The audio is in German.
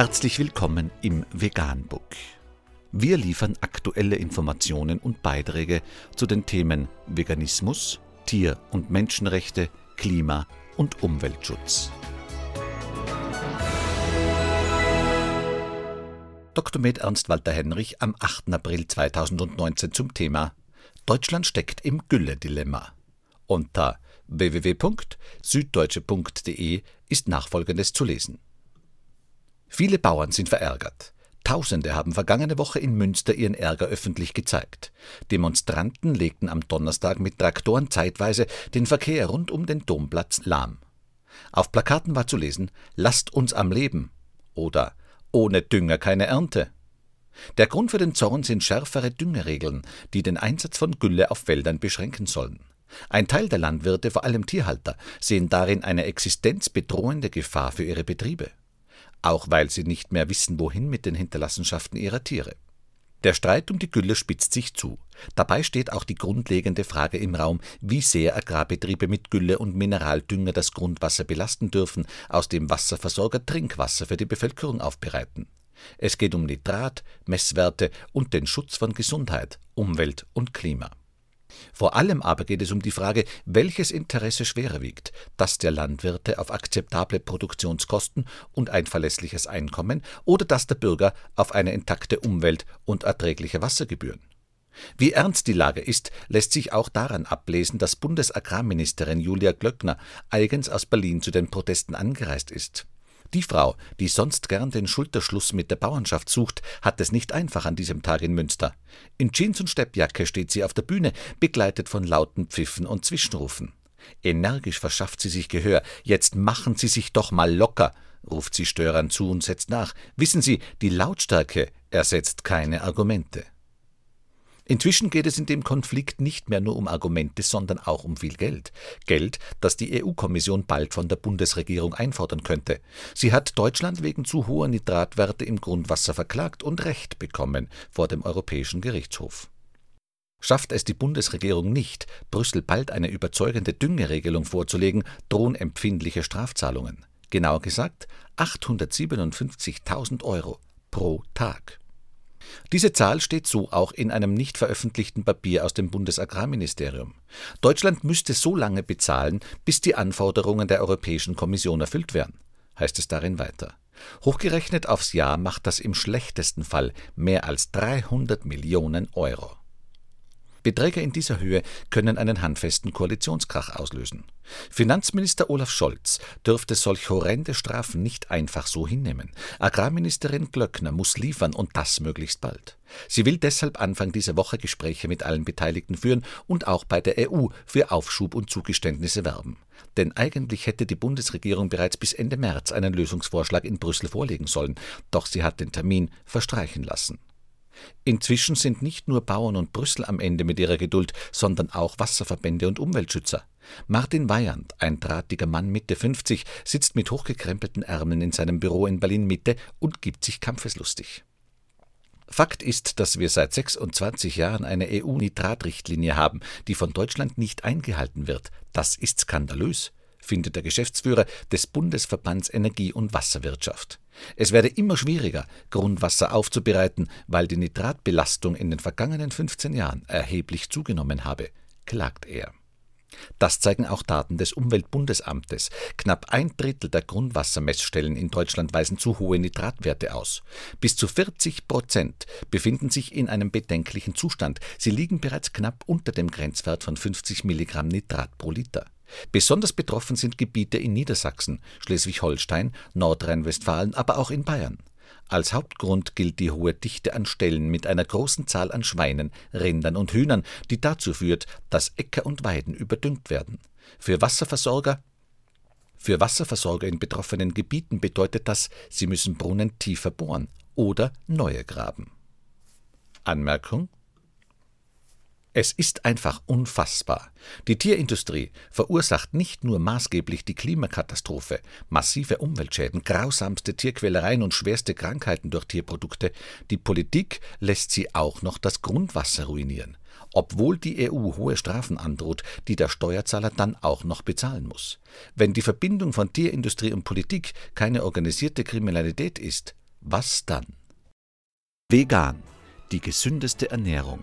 Herzlich willkommen im Veganbook. Wir liefern aktuelle Informationen und Beiträge zu den Themen Veganismus, Tier- und Menschenrechte, Klima- und Umweltschutz. Dr. Med Ernst Walter Henrich am 8. April 2019 zum Thema Deutschland steckt im Gülle-Dilemma. Unter www.süddeutsche.de ist nachfolgendes zu lesen. Viele Bauern sind verärgert. Tausende haben vergangene Woche in Münster ihren Ärger öffentlich gezeigt. Demonstranten legten am Donnerstag mit Traktoren zeitweise den Verkehr rund um den Domplatz lahm. Auf Plakaten war zu lesen: Lasst uns am Leben oder Ohne Dünger keine Ernte. Der Grund für den Zorn sind schärfere Düngeregeln, die den Einsatz von Gülle auf Wäldern beschränken sollen. Ein Teil der Landwirte, vor allem Tierhalter, sehen darin eine existenzbedrohende Gefahr für ihre Betriebe. Auch weil sie nicht mehr wissen, wohin mit den Hinterlassenschaften ihrer Tiere. Der Streit um die Gülle spitzt sich zu. Dabei steht auch die grundlegende Frage im Raum, wie sehr Agrarbetriebe mit Gülle und Mineraldünger das Grundwasser belasten dürfen, aus dem Wasserversorger Trinkwasser für die Bevölkerung aufbereiten. Es geht um Nitrat, Messwerte und den Schutz von Gesundheit, Umwelt und Klima. Vor allem aber geht es um die Frage, welches Interesse schwerer wiegt, das der Landwirte auf akzeptable Produktionskosten und ein verlässliches Einkommen oder das der Bürger auf eine intakte Umwelt und erträgliche Wassergebühren. Wie ernst die Lage ist, lässt sich auch daran ablesen, dass Bundesagrarministerin Julia Glöckner eigens aus Berlin zu den Protesten angereist ist. Die Frau, die sonst gern den Schulterschluss mit der Bauernschaft sucht, hat es nicht einfach an diesem Tag in Münster. In Jeans und Steppjacke steht sie auf der Bühne, begleitet von lauten Pfiffen und Zwischenrufen. Energisch verschafft sie sich Gehör. Jetzt machen Sie sich doch mal locker, ruft sie Störern zu und setzt nach. Wissen Sie, die Lautstärke ersetzt keine Argumente. Inzwischen geht es in dem Konflikt nicht mehr nur um Argumente, sondern auch um viel Geld. Geld, das die EU-Kommission bald von der Bundesregierung einfordern könnte. Sie hat Deutschland wegen zu hoher Nitratwerte im Grundwasser verklagt und Recht bekommen vor dem Europäischen Gerichtshof. Schafft es die Bundesregierung nicht, Brüssel bald eine überzeugende Düngeregelung vorzulegen, drohen empfindliche Strafzahlungen. Genauer gesagt 857.000 Euro pro Tag. Diese Zahl steht so auch in einem nicht veröffentlichten Papier aus dem Bundesagrarministerium. Deutschland müsste so lange bezahlen, bis die Anforderungen der Europäischen Kommission erfüllt werden, heißt es darin weiter. Hochgerechnet aufs Jahr macht das im schlechtesten Fall mehr als 300 Millionen Euro. Beträge in dieser Höhe können einen handfesten Koalitionskrach auslösen. Finanzminister Olaf Scholz dürfte solch horrende Strafen nicht einfach so hinnehmen. Agrarministerin Glöckner muss liefern und das möglichst bald. Sie will deshalb Anfang dieser Woche Gespräche mit allen Beteiligten führen und auch bei der EU für Aufschub und Zugeständnisse werben. Denn eigentlich hätte die Bundesregierung bereits bis Ende März einen Lösungsvorschlag in Brüssel vorlegen sollen, doch sie hat den Termin verstreichen lassen. Inzwischen sind nicht nur Bauern und Brüssel am Ende mit ihrer Geduld, sondern auch Wasserverbände und Umweltschützer. Martin Weyand, ein drahtiger Mann Mitte 50, sitzt mit hochgekrempelten Ärmeln in seinem Büro in Berlin Mitte und gibt sich kampfeslustig. Fakt ist, dass wir seit 26 Jahren eine EU-Nitratrichtlinie haben, die von Deutschland nicht eingehalten wird. Das ist skandalös findet der Geschäftsführer des Bundesverbands Energie und Wasserwirtschaft. Es werde immer schwieriger, Grundwasser aufzubereiten, weil die Nitratbelastung in den vergangenen 15 Jahren erheblich zugenommen habe, klagt er. Das zeigen auch Daten des Umweltbundesamtes. Knapp ein Drittel der Grundwassermessstellen in Deutschland weisen zu hohe Nitratwerte aus. Bis zu 40 Prozent befinden sich in einem bedenklichen Zustand. Sie liegen bereits knapp unter dem Grenzwert von 50 Milligramm Nitrat pro Liter. Besonders betroffen sind Gebiete in Niedersachsen, Schleswig-Holstein, Nordrhein-Westfalen, aber auch in Bayern. Als Hauptgrund gilt die hohe Dichte an Stellen mit einer großen Zahl an Schweinen, Rindern und Hühnern, die dazu führt, dass Äcker und Weiden überdüngt werden. Für Wasserversorger für Wasserversorger in betroffenen Gebieten bedeutet das, sie müssen Brunnen tiefer bohren oder neue graben. Anmerkung es ist einfach unfassbar. Die Tierindustrie verursacht nicht nur maßgeblich die Klimakatastrophe, massive Umweltschäden, grausamste Tierquälereien und schwerste Krankheiten durch Tierprodukte, die Politik lässt sie auch noch das Grundwasser ruinieren, obwohl die EU hohe Strafen androht, die der Steuerzahler dann auch noch bezahlen muss. Wenn die Verbindung von Tierindustrie und Politik keine organisierte Kriminalität ist, was dann? Vegan, die gesündeste Ernährung